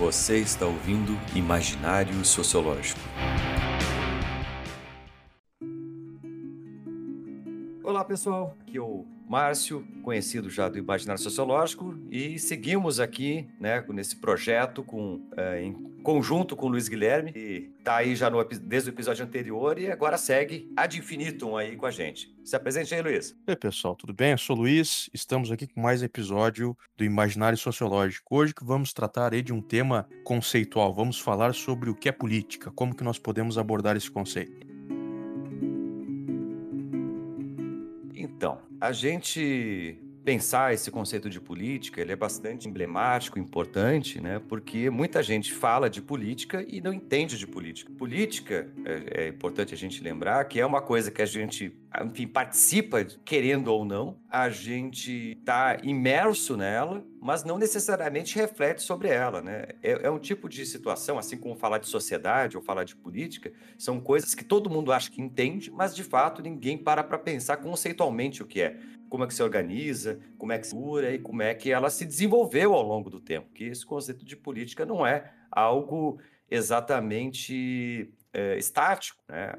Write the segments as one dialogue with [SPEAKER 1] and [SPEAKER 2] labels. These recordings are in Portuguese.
[SPEAKER 1] Você está ouvindo Imaginário Sociológico. Pessoal, aqui é o Márcio, conhecido já do Imaginário Sociológico, e seguimos aqui né, nesse projeto com, é, em conjunto com o Luiz Guilherme, que está aí já no, desde o episódio anterior e agora segue ad infinitum aí com a gente. Se apresente aí, Luiz.
[SPEAKER 2] Oi, pessoal, tudo bem? Eu sou o Luiz, estamos aqui com mais um episódio do Imaginário Sociológico. Hoje que vamos tratar aí de um tema conceitual, vamos falar sobre o que é política, como que nós podemos abordar esse conceito.
[SPEAKER 1] Então, a gente pensar esse conceito de política, ele é bastante emblemático, importante, né? Porque muita gente fala de política e não entende de política. Política, é, é importante a gente lembrar que é uma coisa que a gente, enfim, participa, querendo ou não, a gente está imerso nela, mas não necessariamente reflete sobre ela, né? É, é, um tipo de situação, assim como falar de sociedade ou falar de política, são coisas que todo mundo acha que entende, mas de fato ninguém para para pensar conceitualmente o que é como é que se organiza, como é que se cura e como é que ela se desenvolveu ao longo do tempo. Que esse conceito de política não é algo exatamente é, estático, né?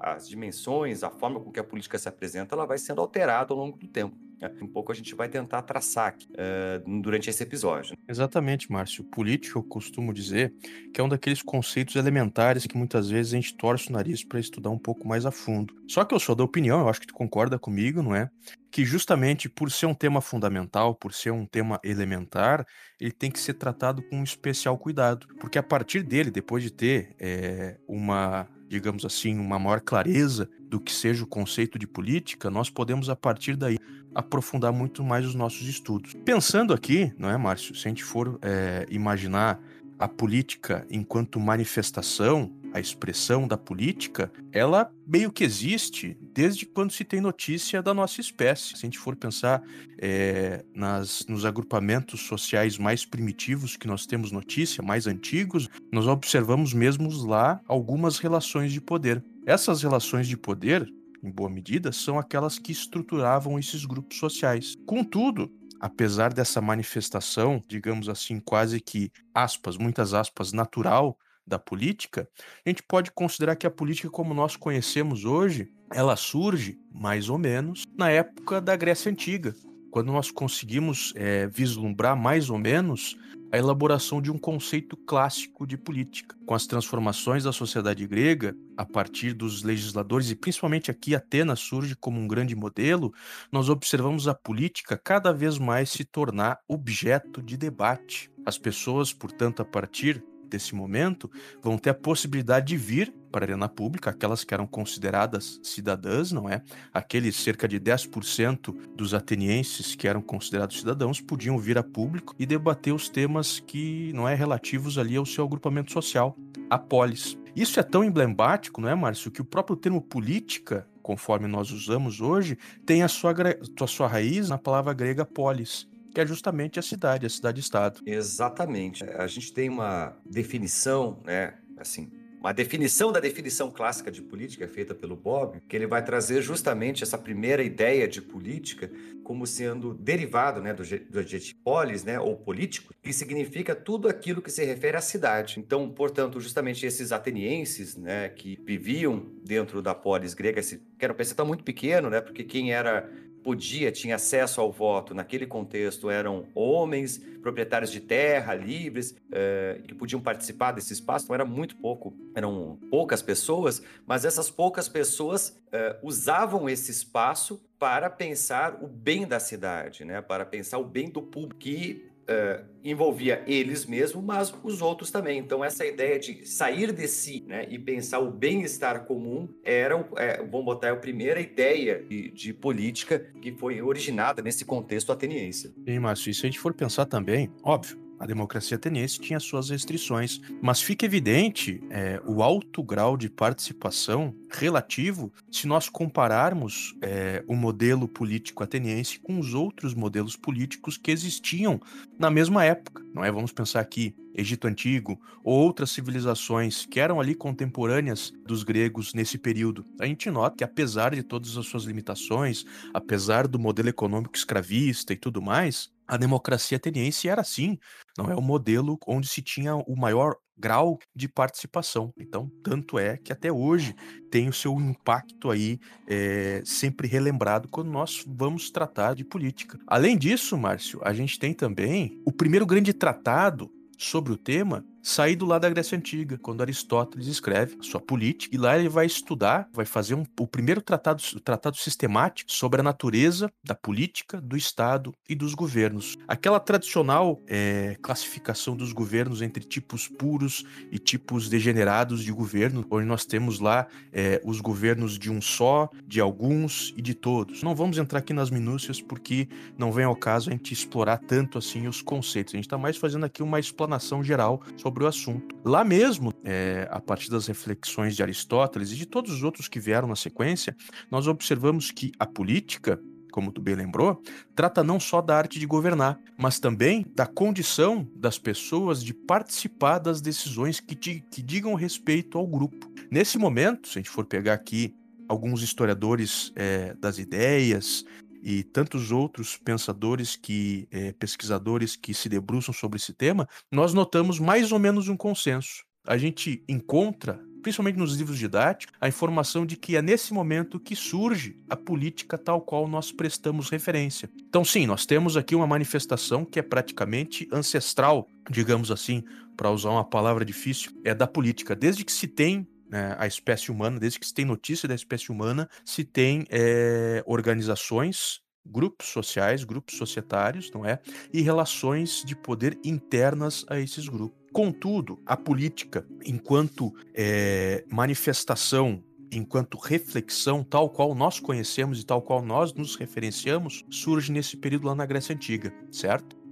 [SPEAKER 1] As dimensões, a forma com que a política se apresenta, ela vai sendo alterada ao longo do tempo. Né? Um pouco a gente vai tentar traçar aqui, uh, durante esse episódio.
[SPEAKER 2] Exatamente, Márcio. Político, eu costumo dizer que é um daqueles conceitos elementares que muitas vezes a gente torce o nariz para estudar um pouco mais a fundo. Só que eu sou da opinião, eu acho que tu concorda comigo, não é? Que justamente por ser um tema fundamental, por ser um tema elementar, ele tem que ser tratado com um especial cuidado. Porque a partir dele, depois de ter é, uma digamos assim, uma maior clareza do que seja o conceito de política, nós podemos, a partir daí, aprofundar muito mais os nossos estudos. Pensando aqui, não é, Márcio? Se a gente for é, imaginar a política enquanto manifestação, a expressão da política, ela meio que existe desde quando se tem notícia da nossa espécie. Se a gente for pensar é, nas, nos agrupamentos sociais mais primitivos que nós temos notícia, mais antigos, nós observamos mesmo lá algumas relações de poder. Essas relações de poder, em boa medida, são aquelas que estruturavam esses grupos sociais. Contudo, apesar dessa manifestação, digamos assim, quase que aspas, muitas aspas, natural da política, a gente pode considerar que a política como nós conhecemos hoje, ela surge mais ou menos na época da Grécia Antiga, quando nós conseguimos é, vislumbrar mais ou menos a elaboração de um conceito clássico de política. Com as transformações da sociedade grega, a partir dos legisladores, e principalmente aqui Atenas surge como um grande modelo, nós observamos a política cada vez mais se tornar objeto de debate. As pessoas, portanto, a partir desse momento, vão ter a possibilidade de vir para a arena pública, aquelas que eram consideradas cidadãs, não é? Aqueles cerca de 10% dos atenienses que eram considerados cidadãos podiam vir a público e debater os temas que não é relativos ali ao seu agrupamento social, a polis. Isso é tão emblemático, não é, Márcio, que o próprio termo política, conforme nós usamos hoje, tem a sua, a sua raiz na palavra grega polis, que é justamente a cidade, a cidade-estado.
[SPEAKER 1] Exatamente. A gente tem uma definição, né, assim, uma definição da definição clássica de política feita pelo Bob, que ele vai trazer justamente essa primeira ideia de política como sendo derivado né, do, adjetivo polis, né, ou político, que significa tudo aquilo que se refere à cidade. Então, portanto, justamente esses atenienses né, que viviam dentro da polis grega, que era um percentual muito pequeno, né, porque quem era podia, tinha acesso ao voto naquele contexto eram homens, proprietários de terra, livres, eh, que podiam participar desse espaço, então era muito pouco, eram poucas pessoas, mas essas poucas pessoas eh, usavam esse espaço para pensar o bem da cidade, né? para pensar o bem do público, que Uh, envolvia eles mesmos, mas os outros também. Então, essa ideia de sair de si né, e pensar o bem-estar comum era, é, vamos botar, a primeira ideia de, de, política que foi originada nesse contexto ateniense.
[SPEAKER 2] Sim, Márcio, e se a gente for pensar também, óbvio, a democracia ateniense tinha suas restrições, mas fica evidente é, o alto grau de participação relativo se nós compararmos é, o modelo político ateniense com os outros modelos políticos que existiam na mesma época. Não é? Vamos pensar aqui Egito Antigo ou outras civilizações que eram ali contemporâneas dos gregos nesse período. A gente nota que apesar de todas as suas limitações, apesar do modelo econômico escravista e tudo mais, a democracia ateniense era assim, não é o modelo onde se tinha o maior grau de participação. Então, tanto é que até hoje tem o seu impacto aí é, sempre relembrado quando nós vamos tratar de política. Além disso, Márcio, a gente tem também o primeiro grande tratado sobre o tema saído lá da Grécia Antiga, quando Aristóteles escreve sua política, e lá ele vai estudar, vai fazer um, o primeiro tratado, tratado sistemático sobre a natureza da política, do Estado e dos governos. Aquela tradicional é, classificação dos governos entre tipos puros e tipos degenerados de governo, onde nós temos lá é, os governos de um só, de alguns e de todos. Não vamos entrar aqui nas minúcias porque não vem ao caso a gente explorar tanto assim os conceitos. A gente está mais fazendo aqui uma explanação geral sobre sobre o assunto. Lá mesmo, é, a partir das reflexões de Aristóteles e de todos os outros que vieram na sequência, nós observamos que a política, como tu bem lembrou, trata não só da arte de governar, mas também da condição das pessoas de participar das decisões que, que digam respeito ao grupo. Nesse momento, se a gente for pegar aqui alguns historiadores é, das ideias, e tantos outros pensadores que é, pesquisadores que se debruçam sobre esse tema, nós notamos mais ou menos um consenso. A gente encontra principalmente nos livros didáticos, a informação de que é nesse momento que surge a política tal qual nós prestamos referência. Então, sim, nós temos aqui uma manifestação que é praticamente ancestral, digamos assim, para usar uma palavra difícil, é da política. Desde que se tem né, a espécie humana, desde que se tem notícia da espécie humana, se tem é, organizações, grupos sociais, grupos societários, não é? E relações de poder internas a esses grupos. Contudo, a política, enquanto é, manifestação enquanto reflexão, tal qual nós conhecemos e tal qual nós nos referenciamos, surge nesse período lá na Grécia Antiga, certo?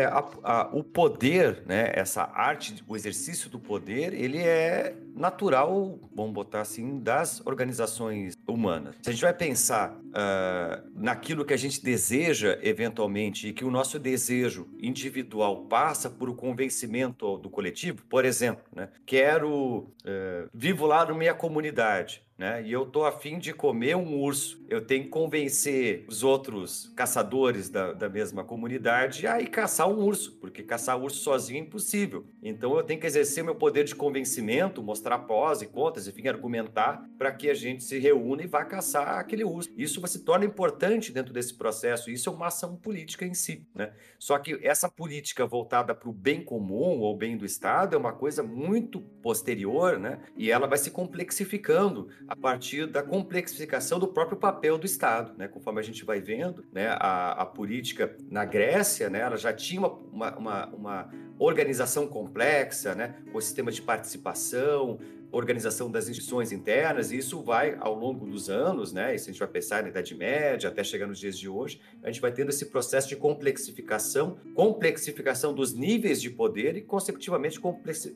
[SPEAKER 1] É, a, a, o poder, né, essa arte, o exercício do poder, ele é natural, vamos botar assim, das organizações humanas. Se a gente vai pensar uh, naquilo que a gente deseja eventualmente e que o nosso desejo individual passa por o convencimento do coletivo, por exemplo, né, quero, uh, vivo lá na minha comunidade, né? E eu tô afim de comer um urso. Eu tenho que convencer os outros caçadores da, da mesma comunidade a ir caçar um urso, porque caçar urso sozinho é impossível. Então eu tenho que exercer meu poder de convencimento, mostrar pós e contas, enfim, argumentar para que a gente se reúna e vá caçar aquele urso. Isso se torna importante dentro desse processo. Isso é uma ação política em si, né? Só que essa política voltada para o bem comum ou bem do Estado é uma coisa muito posterior, né? E ela vai se complexificando a partir da complexificação do próprio papel do Estado, né? Conforme a gente vai vendo, né, a, a política na Grécia, né, ela já tinha uma, uma, uma organização complexa, né, com sistema de participação, organização das instituições internas, e isso vai ao longo dos anos, né? Se a gente vai pensar na Idade Média até chegar nos dias de hoje, a gente vai tendo esse processo de complexificação, complexificação dos níveis de poder e, consecutivamente,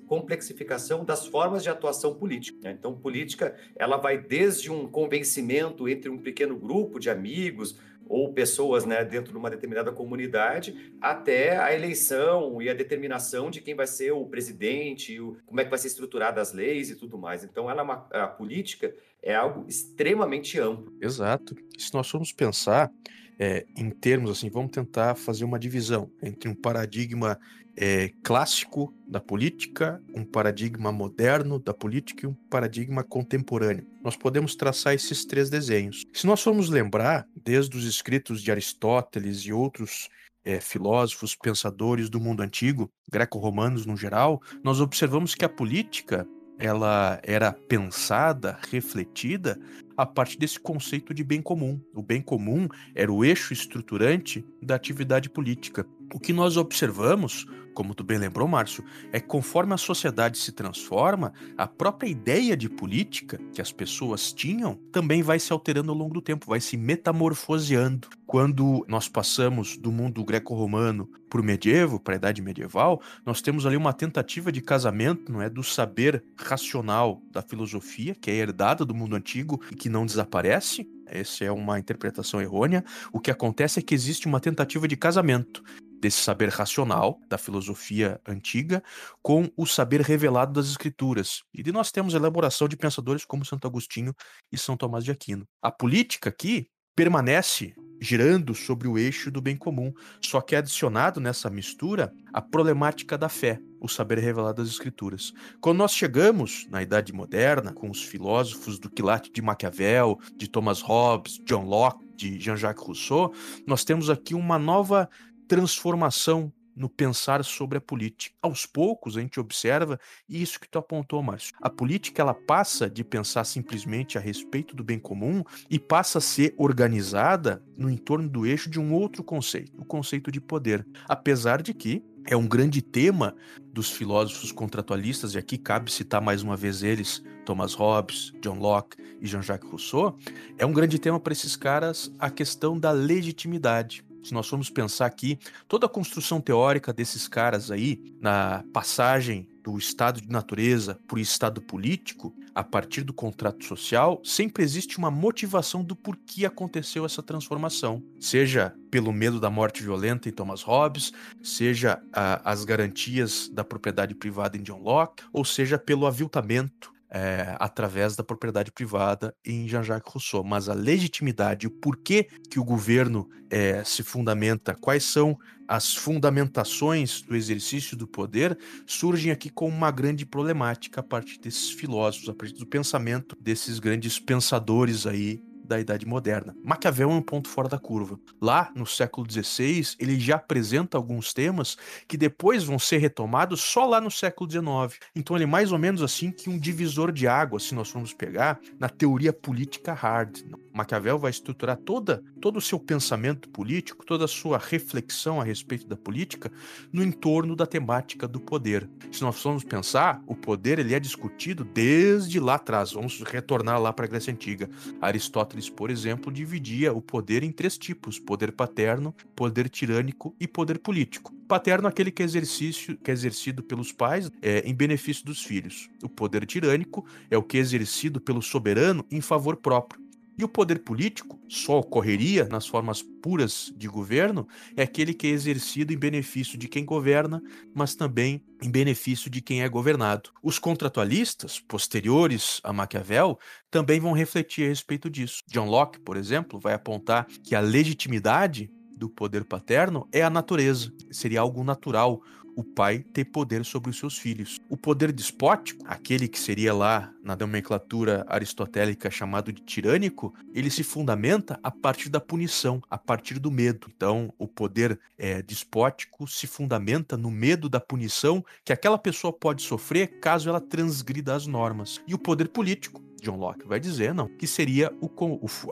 [SPEAKER 1] complexificação das formas de atuação política. Né? Então, política, ela vai desde um convencimento entre um pequeno grupo de amigos, ou pessoas né, dentro de uma determinada comunidade, até a eleição e a determinação de quem vai ser o presidente, o, como é que vai ser estruturada as leis e tudo mais. Então, ela é uma, a política é algo extremamente amplo.
[SPEAKER 2] Exato. Se nós formos pensar é, em termos assim, vamos tentar fazer uma divisão entre um paradigma é, clássico da política, um paradigma moderno da política e um paradigma contemporâneo. Nós podemos traçar esses três desenhos. Se nós formos lembrar, desde os escritos de Aristóteles e outros é, filósofos, pensadores do mundo antigo, greco-romanos no geral, nós observamos que a política ela era pensada, refletida a partir desse conceito de bem comum. O bem comum era o eixo estruturante da atividade política. O que nós observamos como tu bem lembrou, Márcio, é que conforme a sociedade se transforma, a própria ideia de política que as pessoas tinham também vai se alterando ao longo do tempo, vai se metamorfoseando. Quando nós passamos do mundo greco-romano para o medievo, para a idade medieval, nós temos ali uma tentativa de casamento, não é, do saber racional da filosofia, que é herdada do mundo antigo e que não desaparece, essa é uma interpretação errônea. O que acontece é que existe uma tentativa de casamento desse saber racional da filosofia filosofia antiga com o saber revelado das escrituras. E nós temos a elaboração de pensadores como Santo Agostinho e São Tomás de Aquino. A política aqui permanece girando sobre o eixo do bem comum, só que é adicionado nessa mistura a problemática da fé, o saber revelado das escrituras. Quando nós chegamos na Idade Moderna, com os filósofos do quilate de Maquiavel, de Thomas Hobbes, John Locke, de Jean-Jacques Rousseau, nós temos aqui uma nova transformação no pensar sobre a política. Aos poucos a gente observa isso que tu apontou, Márcio. A política ela passa de pensar simplesmente a respeito do bem comum e passa a ser organizada no entorno do eixo de um outro conceito, o conceito de poder. Apesar de que é um grande tema dos filósofos contratualistas, e aqui cabe citar mais uma vez eles, Thomas Hobbes, John Locke e Jean-Jacques Rousseau, é um grande tema para esses caras a questão da legitimidade se nós formos pensar aqui, toda a construção teórica desses caras aí, na passagem do estado de natureza para o estado político, a partir do contrato social, sempre existe uma motivação do porquê aconteceu essa transformação. Seja pelo medo da morte violenta em Thomas Hobbes, seja a, as garantias da propriedade privada em John Locke, ou seja pelo aviltamento é, através da propriedade privada em Jean-Jacques Rousseau. Mas a legitimidade, o porquê que o governo é, se fundamenta, quais são as fundamentações do exercício do poder, surgem aqui com uma grande problemática a partir desses filósofos, a partir do pensamento desses grandes pensadores aí da Idade Moderna. Maquiavel é um ponto fora da curva. Lá, no século XVI, ele já apresenta alguns temas que depois vão ser retomados só lá no século XIX. Então ele é mais ou menos assim que um divisor de água, se nós formos pegar, na teoria política hard. Maquiavel vai estruturar toda, todo o seu pensamento político, toda a sua reflexão a respeito da política no entorno da temática do poder. Se nós formos pensar, o poder ele é discutido desde lá atrás. Vamos retornar lá para a Grécia Antiga. Aristóteles Aristóteles, por exemplo, dividia o poder em três tipos: poder paterno, poder tirânico e poder político. Paterno, aquele que é, exercício, que é exercido pelos pais é, em benefício dos filhos. O poder tirânico é o que é exercido pelo soberano em favor próprio. E o poder político só ocorreria nas formas puras de governo é aquele que é exercido em benefício de quem governa, mas também em benefício de quem é governado. Os contratualistas, posteriores a Maquiavel, também vão refletir a respeito disso. John Locke, por exemplo, vai apontar que a legitimidade do poder paterno é a natureza, seria algo natural, o pai ter poder sobre os seus filhos. O poder despótico, aquele que seria lá na nomenclatura aristotélica chamado de tirânico, ele se fundamenta a partir da punição, a partir do medo. Então, o poder é, despótico se fundamenta no medo da punição que aquela pessoa pode sofrer caso ela transgrida as normas. E o poder político John Locke vai dizer, não, que seria o,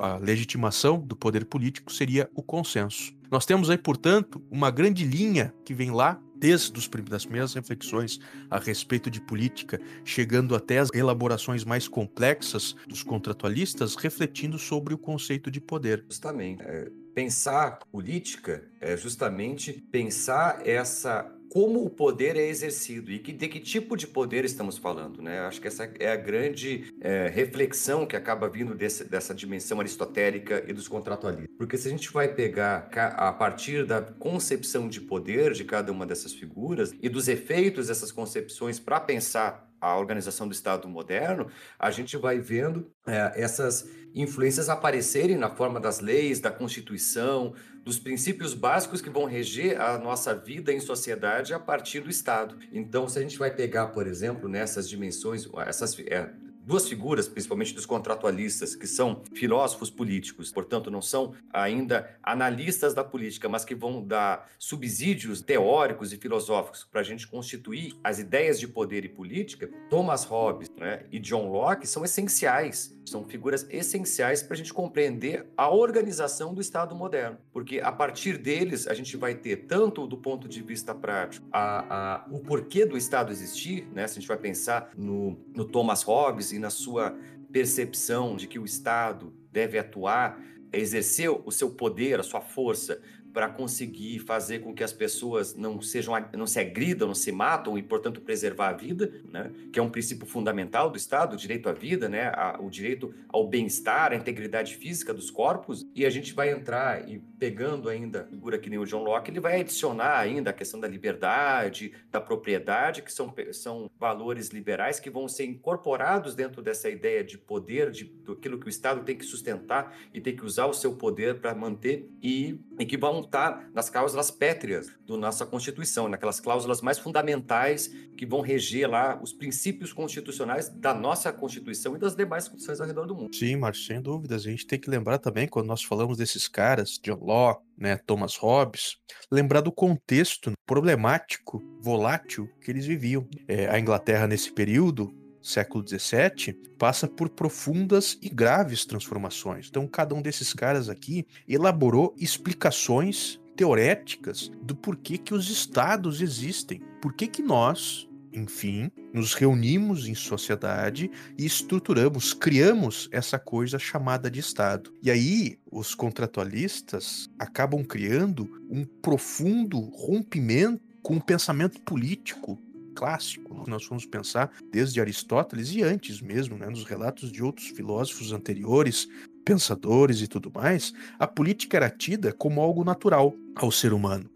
[SPEAKER 2] a legitimação do poder político seria o consenso. Nós temos aí, portanto, uma grande linha que vem lá desde as primeiras reflexões a respeito de política, chegando até as elaborações mais complexas dos contratualistas, refletindo sobre o conceito de poder.
[SPEAKER 1] Justamente. É, pensar política é justamente pensar essa como o poder é exercido e que, de que tipo de poder estamos falando, né? Acho que essa é a grande é, reflexão que acaba vindo desse, dessa dimensão aristotélica e dos contratualistas. Porque se a gente vai pegar a partir da concepção de poder de cada uma dessas figuras e dos efeitos dessas concepções para pensar a organização do Estado moderno, a gente vai vendo é, essas influências aparecerem na forma das leis, da Constituição, dos princípios básicos que vão reger a nossa vida em sociedade a partir do Estado. Então, se a gente vai pegar, por exemplo, nessas dimensões, essas é, duas figuras, principalmente dos contratualistas, que são filósofos políticos, portanto, não são ainda analistas da política, mas que vão dar subsídios teóricos e filosóficos para a gente constituir as ideias de poder e política, Thomas Hobbes né, e John Locke são essenciais, são figuras essenciais para a gente compreender a organização do Estado moderno, porque a partir deles a gente vai ter tanto do ponto de vista prático a, a, o porquê do Estado existir, né, se a gente vai pensar no, no Thomas Hobbes e na sua percepção de que o Estado deve atuar, exercer o seu poder, a sua força para conseguir fazer com que as pessoas não sejam não se agridam, não se matam e, portanto, preservar a vida, né? que é um princípio fundamental do Estado, o direito à vida, né? A, o direito ao bem-estar, à integridade física dos corpos. E a gente vai entrar e pegando ainda figura que nem o John Locke, ele vai adicionar ainda a questão da liberdade, da propriedade, que são, são valores liberais que vão ser incorporados dentro dessa ideia de poder, de, daquilo que o Estado tem que sustentar e tem que usar o seu poder para manter e, e que vão estar nas cláusulas pétreas da nossa Constituição, naquelas cláusulas mais fundamentais que vão reger lá os princípios constitucionais da nossa Constituição e das demais constituições ao redor do mundo.
[SPEAKER 2] Sim, Márcio, sem dúvidas. A gente tem que lembrar também, quando nós falamos desses caras, John Locke, né, Thomas Hobbes, lembrar do contexto problemático, volátil que eles viviam. É, a Inglaterra, nesse período, século XVII, passa por profundas e graves transformações. Então, cada um desses caras aqui elaborou explicações teoréticas do porquê que os estados existem. Por que, que nós, enfim, nos reunimos em sociedade e estruturamos, criamos essa coisa chamada de Estado. E aí, os contratualistas acabam criando um profundo rompimento com o pensamento político clássico. Nós vamos pensar desde Aristóteles e antes mesmo, né, nos relatos de outros filósofos anteriores, pensadores e tudo mais, a política era tida como algo natural ao ser humano.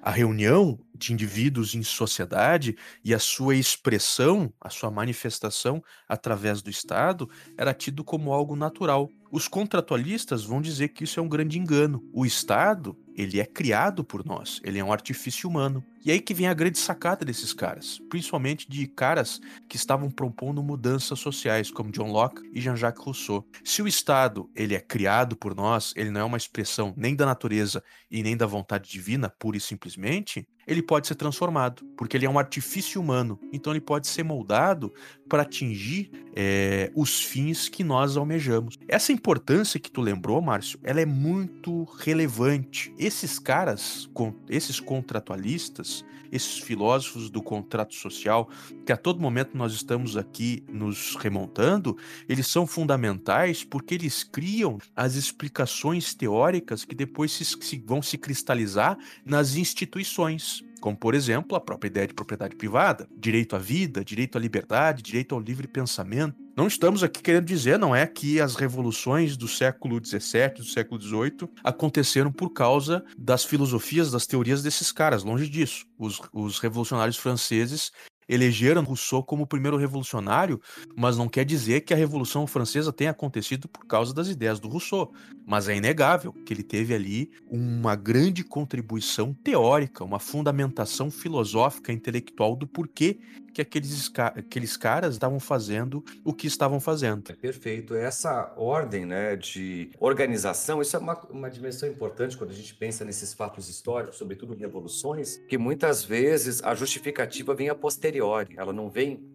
[SPEAKER 2] A reunião de indivíduos em sociedade e a sua expressão, a sua manifestação através do Estado era tido como algo natural. Os contratualistas vão dizer que isso é um grande engano. O Estado, ele é criado por nós, ele é um artifício humano. E aí que vem a grande sacada desses caras, principalmente de caras que estavam propondo mudanças sociais, como John Locke e Jean-Jacques Rousseau. Se o Estado, ele é criado por nós, ele não é uma expressão nem da natureza e nem da vontade divina, pura e simplesmente, ele pode ser transformado, porque ele é um artifício humano. Então ele pode ser moldado para atingir é, os fins que nós almejamos. Essa importância que tu lembrou, Márcio, ela é muito relevante. Esses caras, esses contratualistas, esses filósofos do contrato social, que a todo momento nós estamos aqui nos remontando, eles são fundamentais porque eles criam as explicações teóricas que depois se, se, vão se cristalizar nas instituições como por exemplo a própria ideia de propriedade privada, direito à vida, direito à liberdade, direito ao livre pensamento. Não estamos aqui querendo dizer, não é que as revoluções do século XVII, do século XVIII aconteceram por causa das filosofias, das teorias desses caras, longe disso. Os, os revolucionários franceses elegeram Rousseau como o primeiro revolucionário, mas não quer dizer que a Revolução Francesa tenha acontecido por causa das ideias do Rousseau. Mas é inegável que ele teve ali uma grande contribuição teórica, uma fundamentação filosófica, intelectual do porquê que aqueles, aqueles caras estavam fazendo o que estavam fazendo.
[SPEAKER 1] É perfeito. Essa ordem né, de organização, isso é uma, uma dimensão importante quando a gente pensa nesses fatos históricos, sobretudo em revoluções, que muitas vezes a justificativa vem a posteriori, ela não vem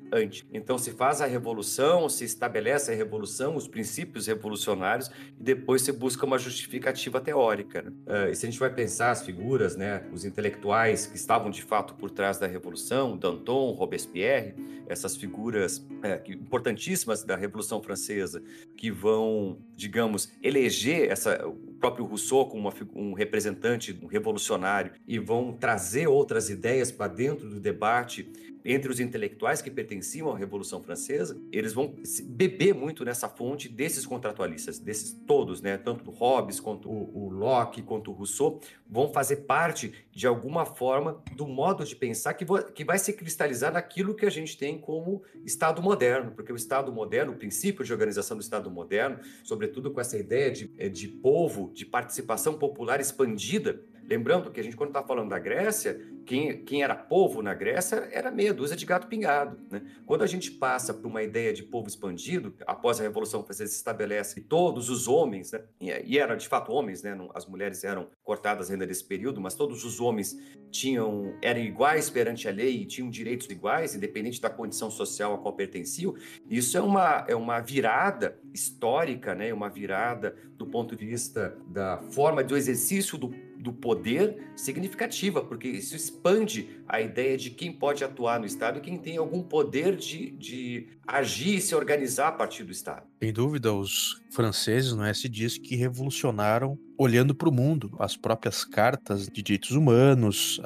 [SPEAKER 1] Então se faz a revolução, se estabelece a revolução, os princípios revolucionários, e depois se busca uma justificativa teórica. Né? Uh, e se a gente vai pensar as figuras, né, os intelectuais que estavam de fato por trás da revolução, Danton, Robespierre, essas figuras é, importantíssimas da Revolução Francesa, que vão, digamos, eleger essa, o próprio Rousseau como uma, um representante um revolucionário e vão trazer outras ideias para dentro do debate entre os intelectuais que pertenciam à Revolução Francesa, eles vão beber muito nessa fonte desses contratualistas, desses todos, né? Tanto o Hobbes, quanto o, o Locke, quanto o Rousseau, vão fazer parte, de alguma forma, do modo de pensar que, que vai se cristalizar naquilo que a gente tem como Estado moderno, porque o Estado moderno, o princípio de organização do Estado moderno, sobretudo com essa ideia de, eh, de povo, de participação popular expandida, Lembrando que a gente, quando está falando da Grécia, quem, quem era povo na Grécia era meia dúzia de gato pingado. Né? Quando a gente passa para uma ideia de povo expandido, após a Revolução Francesa se estabelece todos os homens, né? e, e eram de fato homens, né? As mulheres eram cortadas ainda nesse período, mas todos os homens tinham eram iguais perante a lei e tinham direitos iguais, independente da condição social a qual pertenciam. Isso é uma, é uma virada histórica, né? uma virada do ponto de vista da forma do exercício do do poder significativa, porque isso expande a ideia de quem pode atuar no Estado e quem tem algum poder de, de agir e se organizar a partir do Estado.
[SPEAKER 2] Sem dúvida, os franceses, não é, se diz que revolucionaram olhando para o mundo. As próprias cartas de direitos humanos,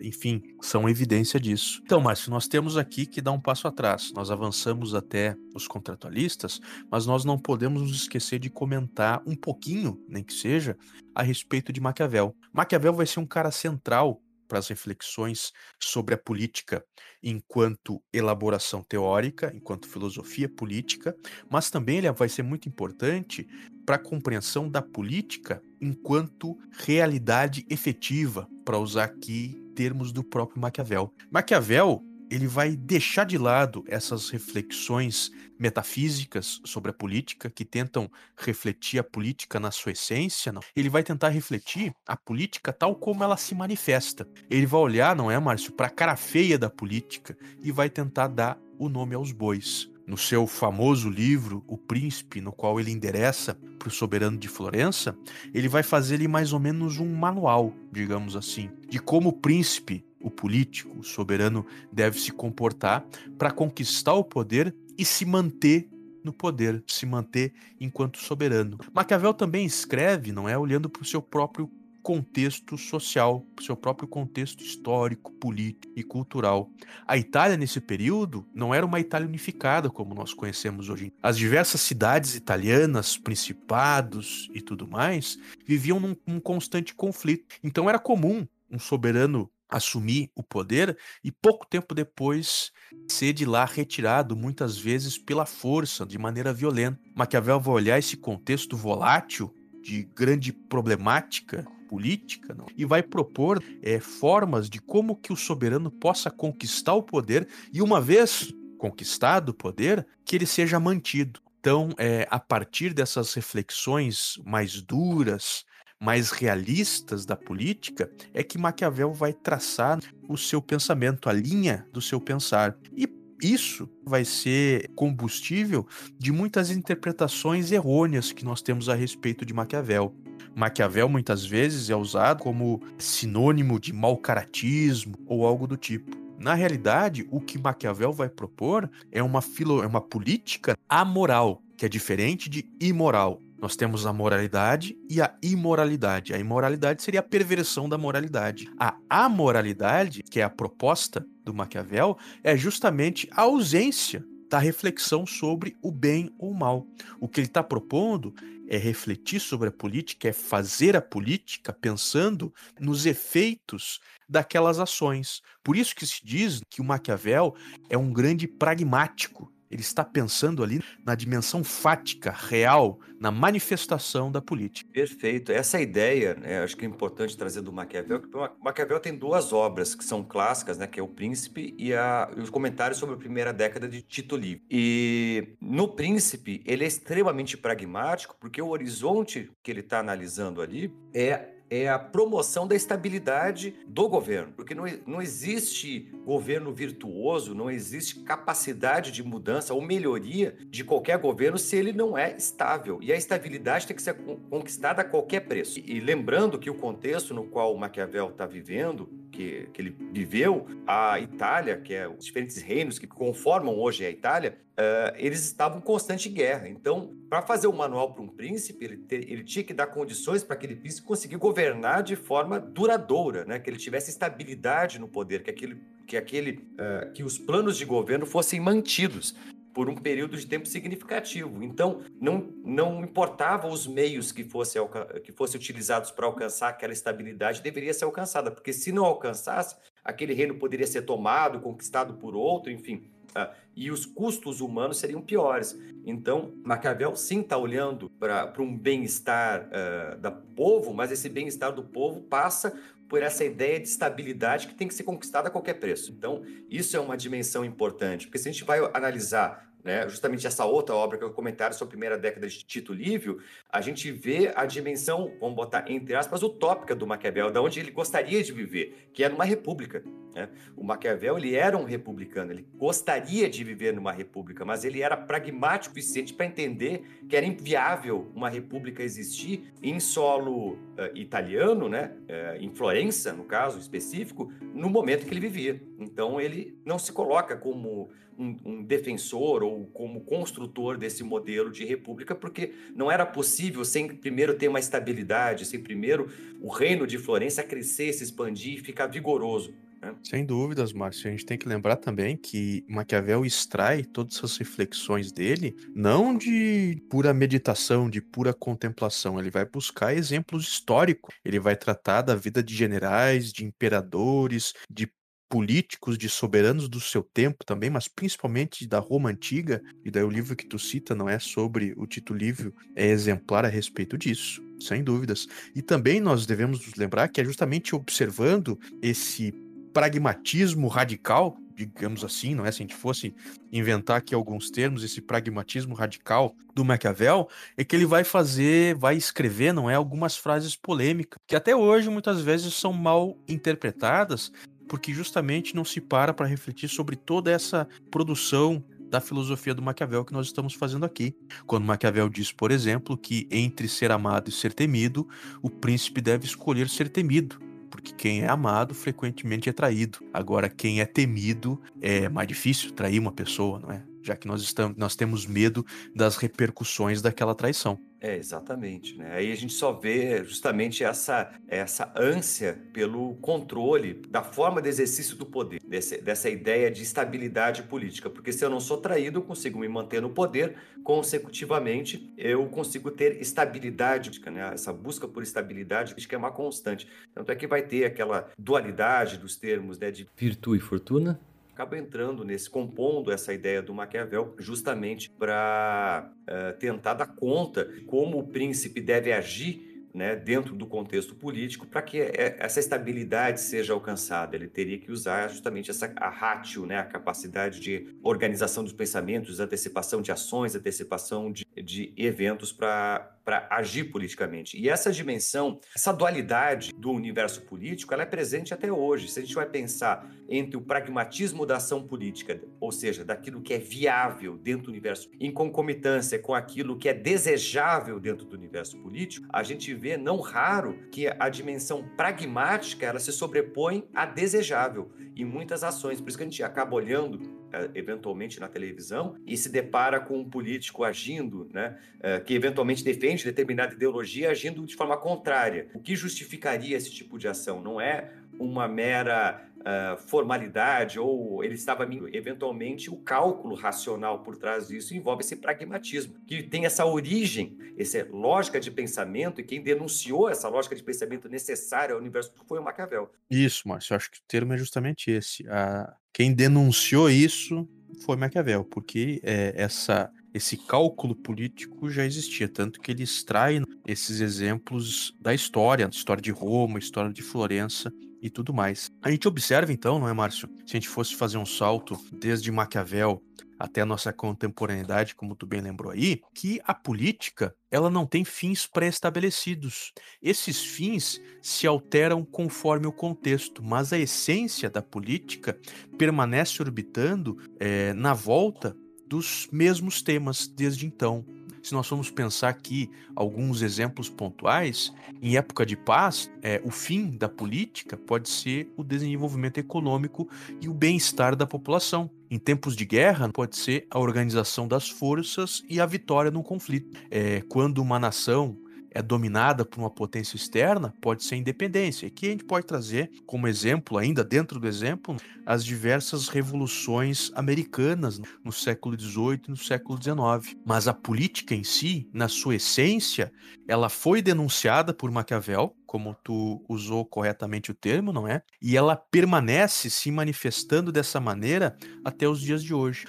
[SPEAKER 2] enfim, são evidência disso. Então, Márcio, nós temos aqui que dar um passo atrás. Nós avançamos até os contratualistas, mas nós não podemos nos esquecer de comentar um pouquinho, nem que seja, a respeito de Maquiavel. Maquiavel vai ser um cara central para as reflexões sobre a política enquanto elaboração teórica, enquanto filosofia política, mas também ele vai ser muito importante para a compreensão da política enquanto realidade efetiva, para usar aqui termos do próprio Maquiavel. Maquiavel ele vai deixar de lado essas reflexões metafísicas sobre a política, que tentam refletir a política na sua essência. Não. Ele vai tentar refletir a política tal como ela se manifesta. Ele vai olhar, não é, Márcio, para a cara feia da política e vai tentar dar o nome aos bois. No seu famoso livro, O Príncipe, no qual ele endereça para o soberano de Florença, ele vai fazer ali mais ou menos um manual, digamos assim, de como o príncipe o político, o soberano, deve se comportar para conquistar o poder e se manter no poder, se manter enquanto soberano. Maquiavel também escreve, não é, olhando para o seu próprio contexto social, para o seu próprio contexto histórico, político e cultural. A Itália, nesse período, não era uma Itália unificada como nós conhecemos hoje. As diversas cidades italianas, principados e tudo mais, viviam num, num constante conflito. Então era comum um soberano assumir o poder e pouco tempo depois ser de lá retirado, muitas vezes pela força, de maneira violenta. Maquiavel vai olhar esse contexto volátil de grande problemática política não? e vai propor é, formas de como que o soberano possa conquistar o poder e uma vez conquistado o poder que ele seja mantido. Então, é, a partir dessas reflexões mais duras, mais realistas da política, é que Maquiavel vai traçar o seu pensamento, a linha do seu pensar. E isso vai ser combustível de muitas interpretações errôneas que nós temos a respeito de Maquiavel. Maquiavel muitas vezes é usado como sinônimo de mau caratismo ou algo do tipo. Na realidade, o que Maquiavel vai propor é uma, filo, é uma política amoral, que é diferente de imoral. Nós temos a moralidade e a imoralidade. A imoralidade seria a perversão da moralidade. A amoralidade, que é a proposta do Maquiavel, é justamente a ausência da reflexão sobre o bem ou o mal. O que ele está propondo é refletir sobre a política, é fazer a política pensando nos efeitos daquelas ações. Por isso que se diz que o Maquiavel é um grande pragmático ele está pensando ali na dimensão fática, real, na manifestação da política.
[SPEAKER 1] Perfeito. Essa ideia, né, acho que é importante trazer do Maquiavel, que Maquiavel tem duas obras que são clássicas, né, que é O Príncipe e, a, e os comentários sobre a primeira década de Tito Livre. E no Príncipe, ele é extremamente pragmático, porque o horizonte que ele está analisando ali é é a promoção da estabilidade do governo, porque não, não existe governo virtuoso, não existe capacidade de mudança ou melhoria de qualquer governo se ele não é estável. E a estabilidade tem que ser conquistada a qualquer preço. E, lembrando que o contexto no qual o Maquiavel está vivendo, que, que ele viveu, a Itália, que é os diferentes reinos que conformam hoje a Itália, Uh, eles estavam em constante guerra. Então, para fazer um manual para um príncipe, ele, ter, ele, tinha que dar condições para aquele príncipe conseguir governar de forma duradoura, né? que ele tivesse estabilidade no poder, que, aquele, que, aquele, uh, que os planos de governo fossem mantidos por um período de tempo significativo. Então, não, não importava os meios que fossem que fosse utilizados para alcançar aquela estabilidade, deveria ser alcançada, porque se não alcançasse, aquele reino poderia ser tomado, conquistado por outro, enfim. Uh, e os custos humanos seriam piores. Então, Maquiavel sim está olhando para um bem-estar uh, do povo, mas esse bem-estar do povo passa por essa ideia de estabilidade que tem que ser conquistada a qualquer preço. Então, isso é uma dimensão importante, porque se a gente vai analisar né, justamente essa outra obra que eu comentário sobre a primeira década de Tito Livio, a gente vê a dimensão, vamos botar entre aspas, utópica do Maquiavel, da onde ele gostaria de viver, que é numa república. Né? O Maquiavel ele era um republicano, ele gostaria de viver numa república, mas ele era pragmático o suficiente para entender que era inviável uma república existir em solo uh, italiano, né? Uh, em Florença, no caso específico, no momento que ele vivia. Então ele não se coloca como um, um defensor ou como construtor desse modelo de república, porque não era possível sem primeiro ter uma estabilidade, sem primeiro o reino de Florença crescer, se expandir e ficar vigoroso. Né?
[SPEAKER 2] Sem dúvidas, Márcio. A gente tem que lembrar também que Maquiavel extrai todas essas reflexões dele não de pura meditação, de pura contemplação. Ele vai buscar exemplos históricos. Ele vai tratar da vida de generais, de imperadores, de políticos, de soberanos do seu tempo também, mas principalmente da Roma antiga. E daí o livro que tu cita não é sobre o Tito Livio, é exemplar a respeito disso. Sem dúvidas. E também nós devemos nos lembrar que é justamente observando esse pragmatismo radical, digamos assim, não é? Se a gente fosse inventar aqui alguns termos, esse pragmatismo radical do Maquiavel, é que ele vai fazer, vai escrever, não é? Algumas frases polêmicas, que até hoje muitas vezes são mal interpretadas, porque justamente não se para para refletir sobre toda essa produção da filosofia do Maquiavel que nós estamos fazendo aqui. Quando Maquiavel diz, por exemplo, que entre ser amado e ser temido, o príncipe deve escolher ser temido porque quem é amado frequentemente é traído. Agora, quem é temido é mais difícil trair uma pessoa, não é? Já que nós, estamos, nós temos medo das repercussões daquela traição.
[SPEAKER 1] É, exatamente. Né? Aí a gente só vê justamente essa, essa ânsia pelo controle da forma de exercício do poder, desse, dessa ideia de estabilidade política. Porque se eu não sou traído, eu consigo me manter no poder, consecutivamente, eu consigo ter estabilidade, né? essa busca por estabilidade que é uma constante. Tanto é que vai ter aquela dualidade dos termos né, de
[SPEAKER 3] virtude e fortuna
[SPEAKER 1] acaba entrando nesse, compondo essa ideia do Maquiavel, justamente para uh, eh, tentar dar conta como o príncipe deve agir né, dentro do contexto político para que eh, essa estabilidade seja alcançada. Ele teria que usar justamente essa a ratio, né, a capacidade de organização dos pensamentos, antecipação de ações, antecipação de, de eventos para para agir politicamente. E essa dimensão, essa dualidade do universo político, ela é presente até hoje. Se a gente vai pensar entre o pragmatismo da ação política, ou seja, daquilo que é viável dentro do universo, em concomitância com aquilo que é desejável dentro do universo político, a gente vê não raro que a dimensão pragmática ela se sobrepõe à desejável em muitas ações. Por isso que a gente acaba olhando eh, eventualmente na televisão e se depara com um político agindo, né, eh, que eventualmente defende determinada ideologia agindo de forma contrária. O que justificaria esse tipo de ação? Não é uma mera uh, formalidade ou ele estava eventualmente o cálculo racional por trás disso envolve esse pragmatismo que tem essa origem, essa lógica de pensamento e quem denunciou essa lógica de pensamento necessária ao universo foi o Maquiavel.
[SPEAKER 2] Isso, Márcio, acho que o termo é justamente esse. A quem denunciou isso foi Maquiavel, porque é, essa, esse cálculo político já existia, tanto que ele extrai esses exemplos da história, história de Roma, história de Florença e tudo mais. A gente observa então, não é, Márcio? Se a gente fosse fazer um salto desde Maquiavel até a nossa contemporaneidade, como tu bem lembrou aí, que a política ela não tem fins pré-estabelecidos. Esses fins se alteram conforme o contexto, mas a essência da política permanece orbitando é, na volta dos mesmos temas desde então se nós formos pensar aqui alguns exemplos pontuais, em época de paz, é, o fim da política pode ser o desenvolvimento econômico e o bem-estar da população. Em tempos de guerra, pode ser a organização das forças e a vitória no conflito. É, quando uma nação é dominada por uma potência externa, pode ser independência. Aqui a gente pode trazer como exemplo, ainda dentro do exemplo, as diversas revoluções americanas no século XVIII e no século XIX. Mas a política em si, na sua essência, ela foi denunciada por Maquiavel, como tu usou corretamente o termo, não é? E ela permanece se manifestando dessa maneira até os dias de hoje.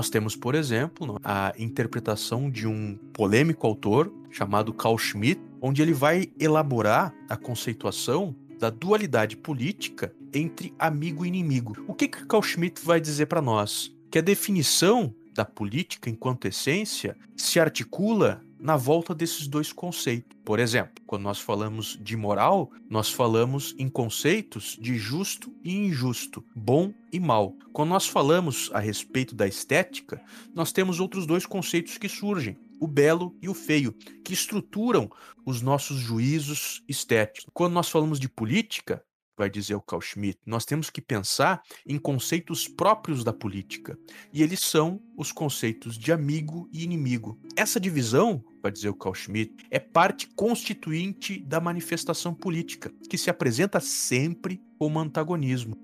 [SPEAKER 2] Nós temos, por exemplo, a interpretação de um polêmico autor chamado Carl Schmitt, onde ele vai elaborar a conceituação da dualidade política entre amigo e inimigo. O que que Carl Schmitt vai dizer para nós? Que a definição da política enquanto essência se articula na volta desses dois conceitos. Por exemplo, quando nós falamos de moral, nós falamos em conceitos de justo e injusto, bom e mal. Quando nós falamos a respeito da estética, nós temos outros dois conceitos que surgem, o belo e o feio, que estruturam os nossos juízos estéticos. Quando nós falamos de política, vai dizer o Carl Schmitt, nós temos que pensar em conceitos próprios da política. E eles são os conceitos de amigo e inimigo. Essa divisão, vai dizer o Carl Schmitt, é parte constituinte da manifestação política, que se apresenta sempre como antagonismo.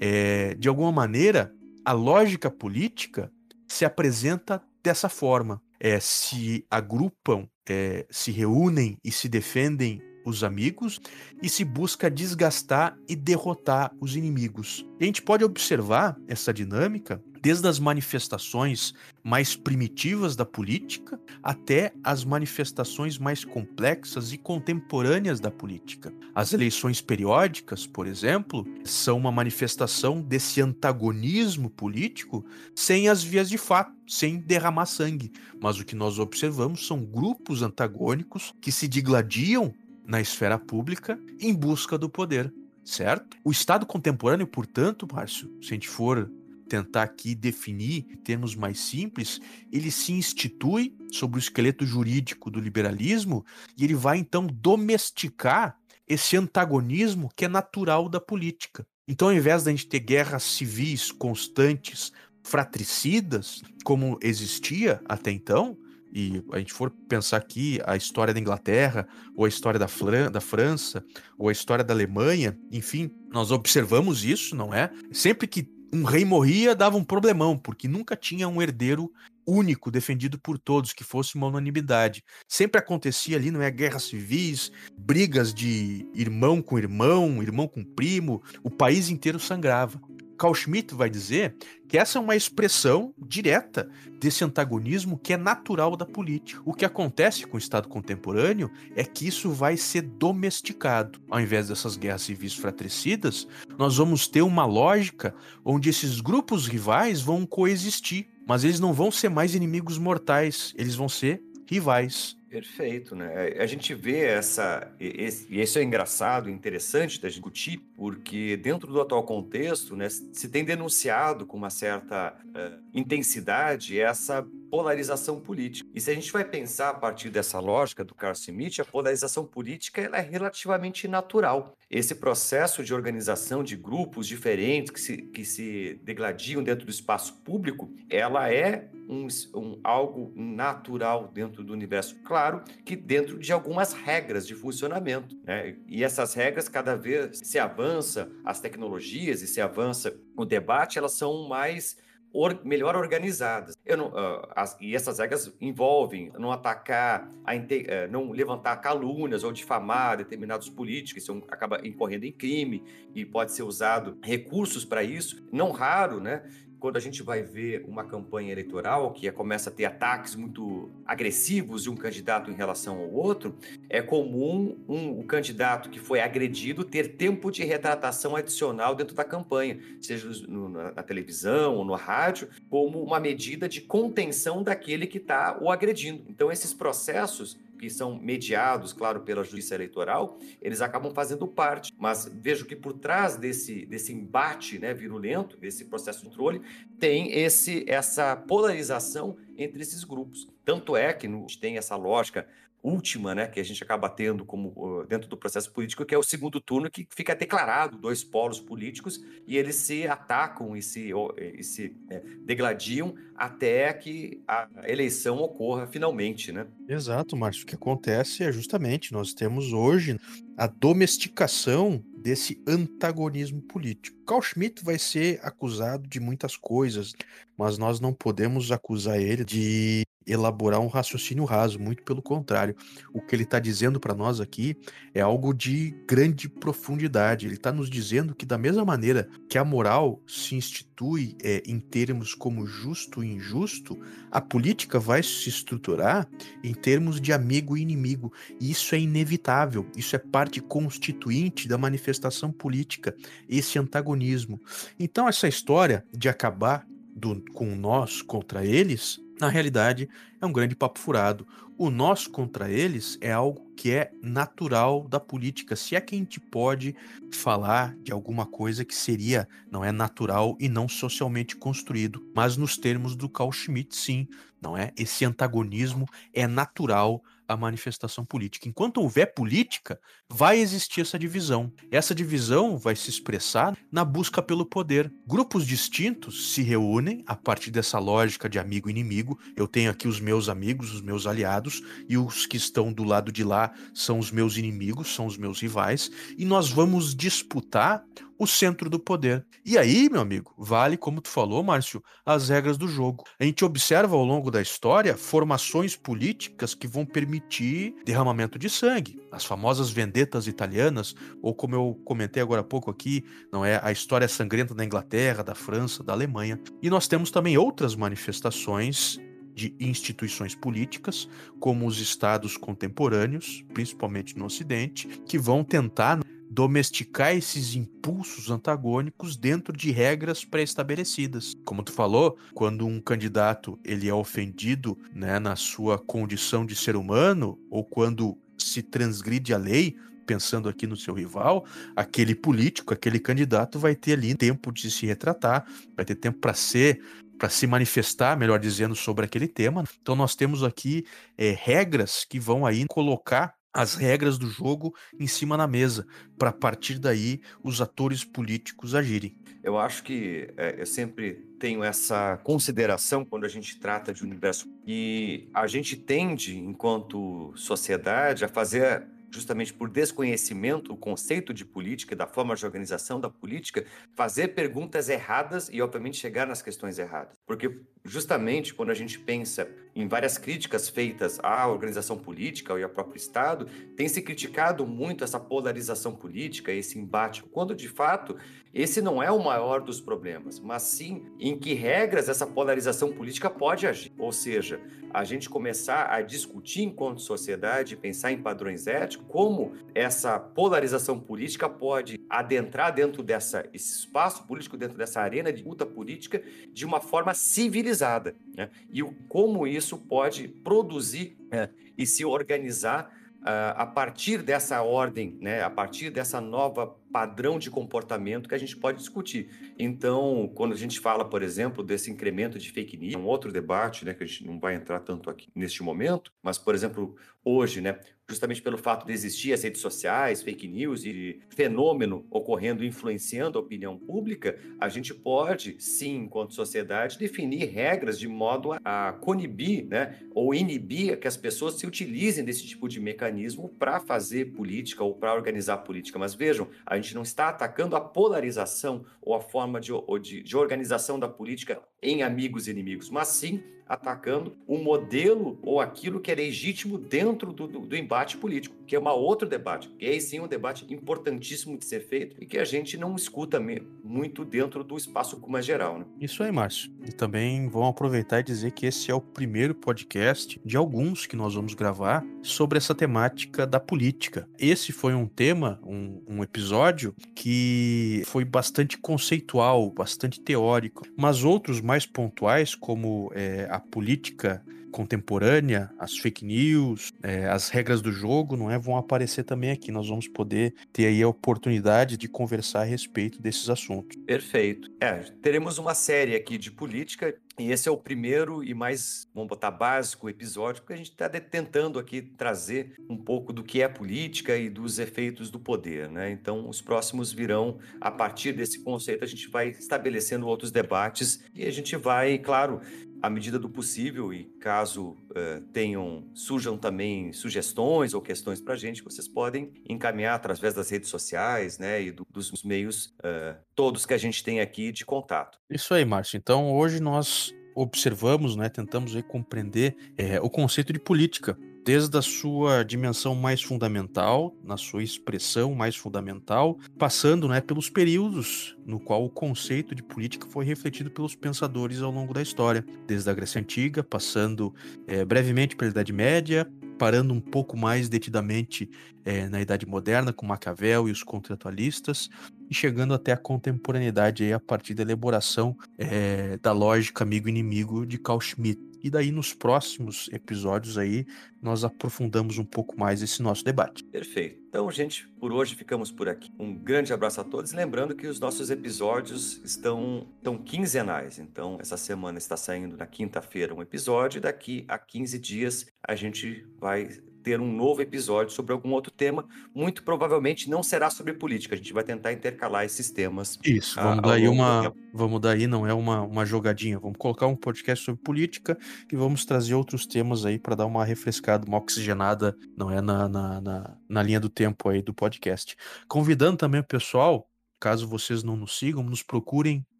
[SPEAKER 2] É, de alguma maneira, a lógica política se apresenta dessa forma. É, se agrupam, é, se reúnem e se defendem os amigos e se busca desgastar e derrotar os inimigos. E a gente pode observar essa dinâmica desde as manifestações mais primitivas da política até as manifestações mais complexas e contemporâneas da política. As eleições periódicas, por exemplo, são uma manifestação desse antagonismo político sem as vias de fato, sem derramar sangue. Mas o que nós observamos são grupos antagônicos que se digladiam na esfera pública em busca do poder, certo? O Estado contemporâneo, portanto, Márcio, se a gente for tentar aqui definir em termos mais simples, ele se institui sobre o esqueleto jurídico do liberalismo e ele vai então domesticar esse antagonismo que é natural da política. Então, ao invés da gente ter guerras civis constantes, fratricidas, como existia até então, e a gente for pensar aqui a história da Inglaterra, ou a história da, Fran da França, ou a história da Alemanha, enfim, nós observamos isso, não é? Sempre que um rei morria, dava um problemão, porque nunca tinha um herdeiro único, defendido por todos, que fosse uma unanimidade. Sempre acontecia ali, não é? Guerras civis, brigas de irmão com irmão, irmão com primo, o país inteiro sangrava. Carl Schmitt vai dizer que essa é uma expressão direta desse antagonismo que é natural da política. O que acontece com o Estado contemporâneo é que isso vai ser domesticado. Ao invés dessas guerras civis fratricidas, nós vamos ter uma lógica onde esses grupos rivais vão coexistir, mas eles não vão ser mais inimigos mortais, eles vão ser rivais.
[SPEAKER 1] Perfeito, né? A gente vê essa. E isso é engraçado, interessante da discutir, porque dentro do atual contexto, né, se tem denunciado com uma certa uh, intensidade essa polarização política. E se a gente vai pensar a partir dessa lógica do Carl Schmitt, a polarização política ela é relativamente natural. Esse processo de organização de grupos diferentes que se, que se degladiam dentro do espaço público, ela é um, um, algo natural dentro do universo. Claro que dentro de algumas regras de funcionamento. Né? E essas regras, cada vez se avança as tecnologias e se avança o debate, elas são mais Or, melhor organizadas. Não, uh, as, e essas regras envolvem não atacar, uh, não levantar calúnias ou difamar determinados políticos, isso acaba incorrendo em crime e pode ser usado recursos para isso. Não raro, né? Quando a gente vai ver uma campanha eleitoral que começa a ter ataques muito agressivos de um candidato em relação ao outro, é comum um, o candidato que foi agredido ter tempo de retratação adicional dentro da campanha, seja no, na televisão ou no rádio, como uma medida de contenção daquele que está o agredindo. Então, esses processos que são mediados, claro, pela justiça eleitoral, eles acabam fazendo parte. Mas vejo que por trás desse, desse embate né, virulento, desse processo de controle, tem esse, essa polarização entre esses grupos. Tanto é que no, tem essa lógica última, né, que a gente acaba tendo como dentro do processo político, que é o segundo turno, que fica declarado dois polos políticos e eles se atacam e se, e se é, degladiam até que a eleição ocorra finalmente, né?
[SPEAKER 2] Exato, Márcio. O que acontece é justamente nós temos hoje a domesticação desse antagonismo político. Carl Schmitt vai ser acusado de muitas coisas, mas nós não podemos acusar ele de elaborar um raciocínio raso, muito pelo contrário. O que ele está dizendo para nós aqui é algo de grande profundidade. Ele está nos dizendo que, da mesma maneira que a moral se institui é, em termos como justo e injusto, a política vai se estruturar em termos de amigo e inimigo. E isso é inevitável, isso é parte constituinte da manifestação política, esse antagonismo. Então, essa história de acabar do, com nós contra eles, na realidade é um grande papo furado. O nós contra eles é algo que é natural da política, se é que a gente pode falar de alguma coisa que seria, não é natural e não socialmente construído, mas nos termos do Carl Schmitt, sim, não é? Esse antagonismo é natural a manifestação política. Enquanto houver política, vai existir essa divisão. Essa divisão vai se expressar na busca pelo poder. Grupos distintos se reúnem a partir dessa lógica de amigo inimigo. Eu tenho aqui os meus amigos, os meus aliados, e os que estão do lado de lá são os meus inimigos, são os meus rivais, e nós vamos disputar o centro do poder. E aí, meu amigo, vale, como tu falou, Márcio, as regras do jogo. A gente observa ao longo da história formações políticas que vão permitir derramamento de sangue. As famosas vendetas italianas, ou como eu comentei agora há pouco aqui, não é a história sangrenta da Inglaterra, da França, da Alemanha. E nós temos também outras manifestações de instituições políticas, como os estados contemporâneos, principalmente no Ocidente, que vão tentar domesticar esses impulsos antagônicos dentro de regras pré-estabelecidas. Como tu falou, quando um candidato ele é ofendido né, na sua condição de ser humano ou quando se transgride a lei, pensando aqui no seu rival, aquele político, aquele candidato vai ter ali tempo de se retratar, vai ter tempo para ser para se manifestar, melhor dizendo, sobre aquele tema. Então nós temos aqui é, regras que vão aí colocar as regras do jogo em cima na mesa, para partir daí os atores políticos agirem.
[SPEAKER 1] Eu acho que é, eu sempre tenho essa consideração quando a gente trata de universo e a gente tende, enquanto sociedade, a fazer justamente por desconhecimento o conceito de política, da forma de organização da política, fazer perguntas erradas e, obviamente, chegar nas questões erradas. Porque, justamente, quando a gente pensa em várias críticas feitas à organização política e ao próprio Estado, tem se criticado muito essa polarização política, esse embate, quando, de fato, esse não é o maior dos problemas, mas sim em que regras essa polarização política pode agir. Ou seja, a gente começar a discutir enquanto sociedade, pensar em padrões éticos, como essa polarização política pode adentrar dentro dessa espaço político, dentro dessa arena de luta política, de uma forma civilizada. Né? E o, como isso pode produzir né, e se organizar uh, a partir dessa ordem, né, a partir dessa nova padrão de comportamento que a gente pode discutir. Então, quando a gente fala, por exemplo, desse incremento de fake news, um outro debate, né, que a gente não vai entrar tanto aqui neste momento, mas, por exemplo, hoje, né, justamente pelo fato de existir as redes sociais, fake news e fenômeno ocorrendo influenciando a opinião pública, a gente pode, sim, enquanto sociedade, definir regras de modo a, conibir, né, ou inibir que as pessoas se utilizem desse tipo de mecanismo para fazer política ou para organizar política. Mas vejam, a gente não está atacando a polarização ou a forma de, de, de organização da política em amigos e inimigos, mas sim atacando o modelo ou aquilo que é legítimo dentro do, do, do, embate político, que é um outro debate, que é sim um debate importantíssimo de ser feito e que a gente não escuta muito dentro do espaço mais geral. Né?
[SPEAKER 2] Isso aí, Márcio. E também vamos aproveitar e dizer que esse é o primeiro podcast de alguns que nós vamos gravar sobre essa temática da política. Esse foi um tema, um, um episódio que foi bastante conceitual, bastante teórico, mas outros mais pontuais, como é, a política contemporânea, as fake news, é, as regras do jogo, não é, vão aparecer também aqui. Nós vamos poder ter aí a oportunidade de conversar a respeito desses assuntos.
[SPEAKER 1] Perfeito. É, teremos uma série aqui de política e esse é o primeiro e mais, vamos botar básico episódio, porque a gente está tentando aqui trazer um pouco do que é política e dos efeitos do poder, né? Então, os próximos virão a partir desse conceito, a gente vai estabelecendo outros debates e a gente vai, claro, à medida do possível e caso uh, tenham surjam também sugestões ou questões para a gente, vocês podem encaminhar através das redes sociais, né, e do, dos meios uh, todos que a gente tem aqui de contato.
[SPEAKER 2] Isso aí, Márcio. Então hoje nós observamos, né, tentamos aí compreender é, o conceito de política desde a sua dimensão mais fundamental, na sua expressão mais fundamental, passando né, pelos períodos no qual o conceito de política foi refletido pelos pensadores ao longo da história, desde a Grécia Antiga, passando é, brevemente pela Idade Média, parando um pouco mais detidamente é, na Idade Moderna, com Maquiavel e os contratualistas, e chegando até a contemporaneidade aí a partir da elaboração é, da lógica amigo-inimigo de Carl Schmitt. E daí nos próximos episódios aí nós aprofundamos um pouco mais esse nosso debate.
[SPEAKER 1] Perfeito. Então, gente, por hoje ficamos por aqui. Um grande abraço a todos. Lembrando que os nossos episódios estão, estão quinzenais. Então, essa semana está saindo na quinta-feira um episódio, e daqui a 15 dias a gente vai ter um novo episódio sobre algum outro tema. Muito provavelmente não será sobre política. A gente vai tentar intercalar esses temas.
[SPEAKER 2] Isso, vamos dar aí uma. Vamos dar aí, não é uma, uma jogadinha. Vamos colocar um podcast sobre política e vamos trazer outros temas aí para dar uma refrescada, uma oxigenada, não é? Na, na, na, na linha do tempo aí do podcast. Convidando também o pessoal Caso vocês não nos sigam, nos procurem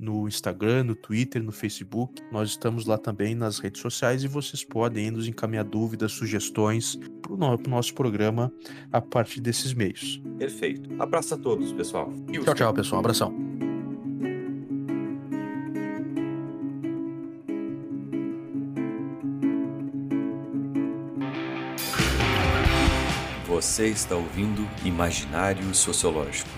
[SPEAKER 2] no Instagram, no Twitter, no Facebook. Nós estamos lá também nas redes sociais e vocês podem nos encaminhar dúvidas, sugestões para o no, nosso programa a partir desses meios.
[SPEAKER 1] Perfeito. Abraço a todos, pessoal.
[SPEAKER 2] Tchau, tchau, pessoal. Abração.
[SPEAKER 1] Você está ouvindo Imaginário Sociológico.